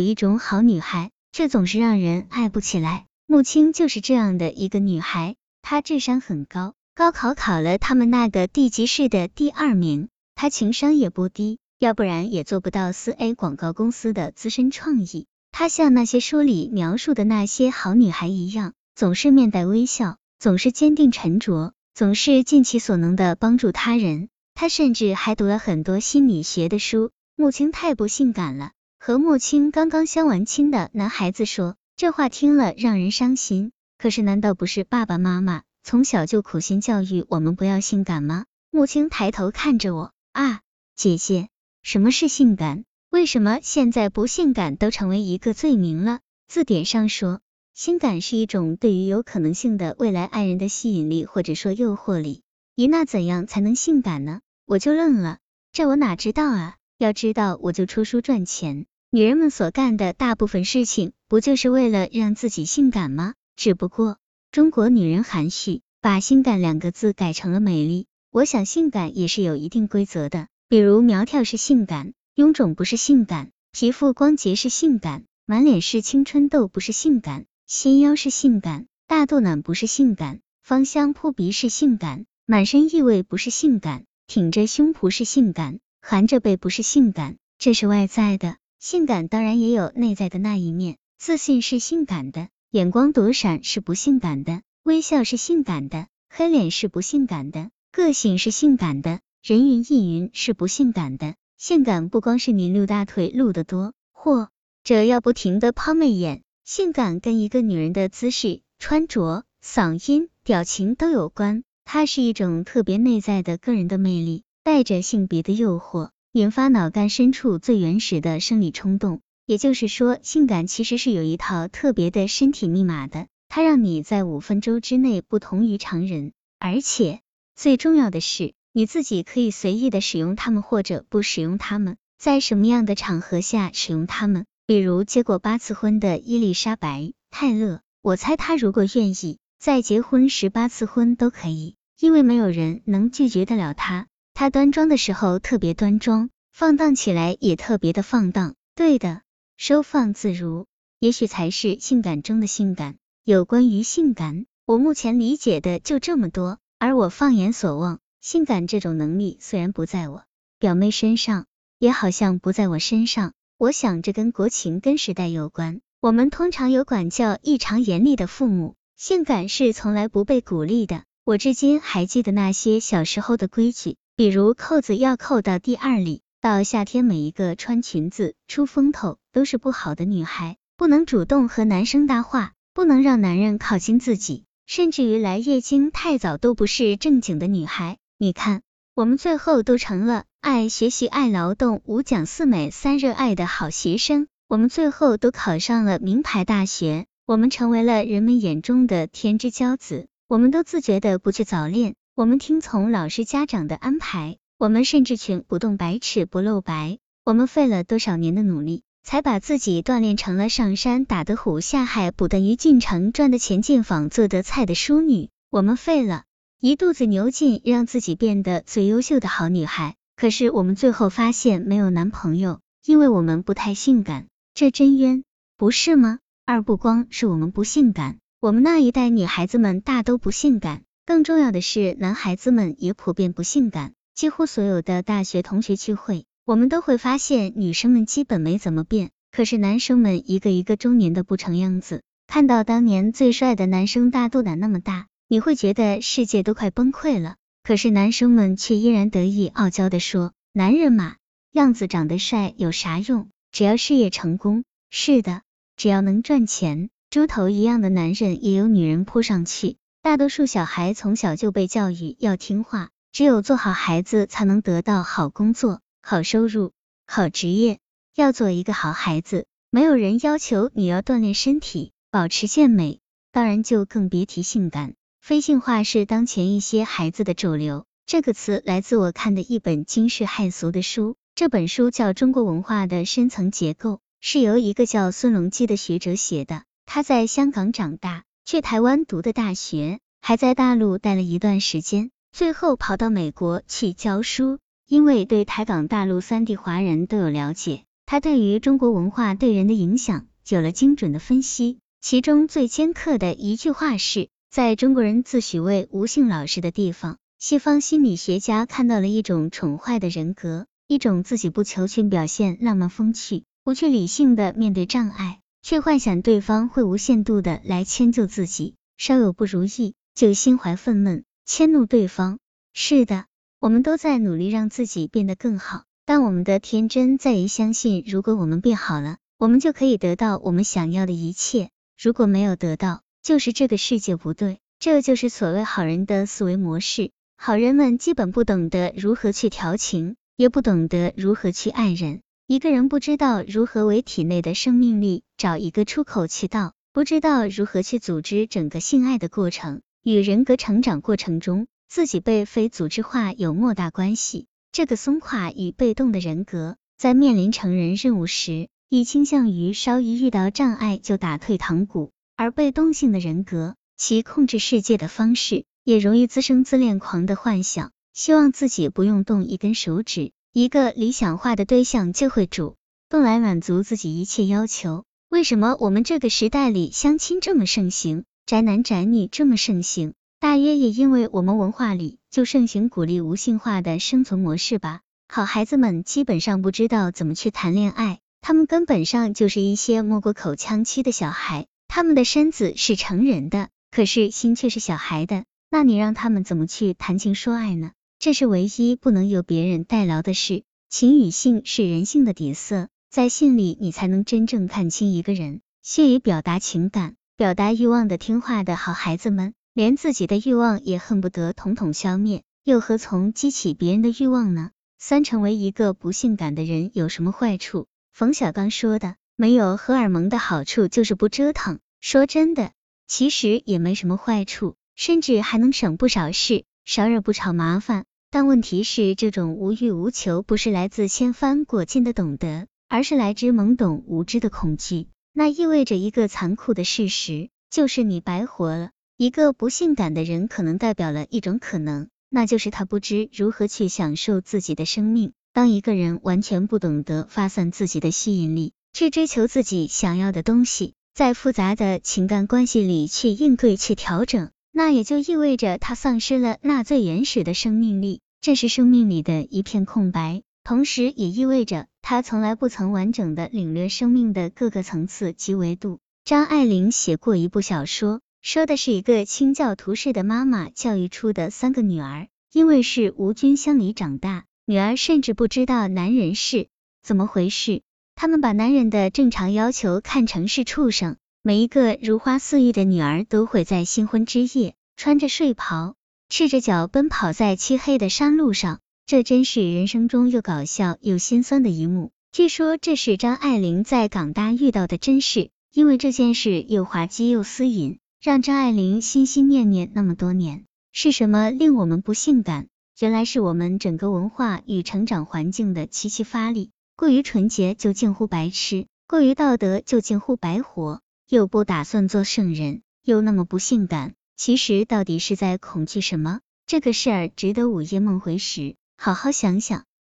有一种好女孩，却总是让人爱不起来。穆青就是这样的一个女孩，她智商很高，高考考了他们那个地级市的第二名。她情商也不低，要不然也做不到四 A 广告公司的资深创意。她像那些书里描述的那些好女孩一样，总是面带微笑，总是坚定沉着，总是尽其所能的帮助他人。她甚至还读了很多心理学的书。穆青太不性感了，和穆青刚刚相完亲的男孩子说。这话听了让人伤心，可是难道不是爸爸妈妈从小就苦心教育我们不要性感吗？穆青抬头看着我，啊，姐姐，什么是性感？为什么现在不性感都成为一个罪名了？字典上说，性感是一种对于有可能性的未来爱人的吸引力或者说诱惑力。咦，那怎样才能性感呢？我就愣了，这我哪知道啊？要知道我就出书赚钱。女人们所干的大部分事情，不就是为了让自己性感吗？只不过中国女人含蓄，把性感两个字改成了美丽。我想性感也是有一定规则的，比如苗条是性感，臃肿不是性感，皮肤光洁是性感，满脸是青春痘不是性感，纤腰是性感，大肚腩不是性感，芳香扑鼻是性感，满身异味不是性感，挺着胸脯是性感，含着背不是性感，这是外在的。性感当然也有内在的那一面，自信是性感的，眼光躲闪是不性感的，微笑是性感的，黑脸是不性感的，个性是性感的，人云亦云是不性感的。性感不光是你露大腿露得多，或者要不停的抛媚眼，性感跟一个女人的姿势、穿着、嗓音、表情都有关，它是一种特别内在的个人的魅力，带着性别的诱惑。引发脑干深处最原始的生理冲动，也就是说，性感其实是有一套特别的身体密码的，它让你在五分钟之内不同于常人，而且最重要的是，你自己可以随意的使用它们或者不使用它们，在什么样的场合下使用它们。比如结过八次婚的伊丽莎白·泰勒，我猜她如果愿意，在结婚十八次婚都可以，因为没有人能拒绝得了她。她端庄的时候特别端庄，放荡起来也特别的放荡。对的，收放自如，也许才是性感中的性感。有关于性感，我目前理解的就这么多。而我放眼所望，性感这种能力虽然不在我表妹身上，也好像不在我身上。我想这跟国情跟时代有关。我们通常有管教异常严厉的父母，性感是从来不被鼓励的。我至今还记得那些小时候的规矩。比如扣子要扣到第二里，到夏天每一个穿裙子出风头都是不好的女孩，不能主动和男生搭话，不能让男人靠近自己，甚至于来月经太早都不是正经的女孩。你看，我们最后都成了爱学习、爱劳动、五讲四美三热爱的好学生，我们最后都考上了名牌大学，我们成为了人们眼中的天之骄子，我们都自觉的不去早恋。我们听从老师家长的安排，我们甚至全不动百尺不露白。我们费了多少年的努力，才把自己锻炼成了上山打得虎，下海捕得鱼，进城赚的钱，进房做的菜的淑女。我们费了一肚子牛劲，让自己变得最优秀的好女孩。可是我们最后发现没有男朋友，因为我们不太性感，这真冤，不是吗？二不光是我们不性感，我们那一代女孩子们大都不性感。更重要的是，男孩子们也普遍不性感。几乎所有的大学同学聚会，我们都会发现女生们基本没怎么变，可是男生们一个一个中年的不成样子。看到当年最帅的男生大肚腩那么大，你会觉得世界都快崩溃了。可是男生们却依然得意傲娇的说：“男人嘛，样子长得帅有啥用？只要事业成功，是的，只要能赚钱，猪头一样的男人也有女人扑上去。”大多数小孩从小就被教育要听话，只有做好孩子才能得到好工作、好收入、好职业。要做一个好孩子，没有人要求你要锻炼身体、保持健美，当然就更别提性感。非性化是当前一些孩子的主流。这个词来自我看的一本惊世骇俗的书，这本书叫《中国文化的深层结构》，是由一个叫孙隆基的学者写的。他在香港长大。去台湾读的大学，还在大陆待了一段时间，最后跑到美国去教书。因为对台港大陆三地华人都有了解，他对于中国文化对人的影响有了精准的分析。其中最尖刻的一句话是：在中国人自诩为无性老实的地方，西方心理学家看到了一种宠坏的人格，一种自己不求全表现浪漫风趣，不去理性的面对障碍，却幻想对方会无限度的来迁就自己，稍有不如意就心怀愤懑，迁怒对方。是的。我们都在努力让自己变得更好，但我们的天真在于相信，如果我们变好了，我们就可以得到我们想要的一切；如果没有得到，就是这个世界不对。这就是所谓好人的思维模式。好人们基本不懂得如何去调情，也不懂得如何去爱人。一个人不知道如何为体内的生命力找一个出口渠道，不知道如何去组织整个性爱的过程，与人格成长过程中。自己被非组织化有莫大关系。这个松垮与被动的人格，在面临成人任务时，易倾向于稍一遇到障碍就打退堂鼓；而被动性的人格，其控制世界的方式，也容易滋生自恋狂的幻想，希望自己不用动一根手指，一个理想化的对象就会主动来满足自己一切要求。为什么我们这个时代里相亲这么盛行，宅男宅女这么盛行？大约也因为我们文化里就盛行鼓励无性化的生存模式吧。好孩子们基本上不知道怎么去谈恋爱，他们根本上就是一些没过口腔期的小孩。他们的身子是成人的，可是心却是小孩的。那你让他们怎么去谈情说爱呢？这是唯一不能由别人代劳的事。情与性是人性的底色，在性里你才能真正看清一个人。屑于表达情感、表达欲望的听话的好孩子们。连自己的欲望也恨不得统统消灭，又何从激起别人的欲望呢？三，成为一个不性感的人有什么坏处？冯小刚说的，没有荷尔蒙的好处就是不折腾。说真的，其实也没什么坏处，甚至还能省不少事，少惹不少麻烦。但问题是，这种无欲无求不是来自千帆过尽的懂得，而是来自懵懂无知的恐惧。那意味着一个残酷的事实，就是你白活了。一个不性感的人，可能代表了一种可能，那就是他不知如何去享受自己的生命。当一个人完全不懂得发散自己的吸引力，去追求自己想要的东西，在复杂的情感关系里去应对、去调整，那也就意味着他丧失了那最原始的生命力，这是生命里的一片空白。同时，也意味着他从来不曾完整的领略生命的各个层次及维度。张爱玲写过一部小说。说的是一个清教徒式的妈妈教育出的三个女儿，因为是无菌箱里长大，女儿甚至不知道男人是怎么回事，他们把男人的正常要求看成是畜生。每一个如花似玉的女儿都会在新婚之夜穿着睡袍，赤着脚奔跑在漆黑的山路上，这真是人生中又搞笑又心酸的一幕。据说这是张爱玲在港大遇到的真事，因为这件事又滑稽又私隐。让张爱玲心心念念那么多年，是什么令我们不性感？原来是我们整个文化与成长环境的齐齐发力。过于纯洁就近乎白痴，过于道德就近乎白活。又不打算做圣人，又那么不性感，其实到底是在恐惧什么？这个事儿值得午夜梦回时好好想想。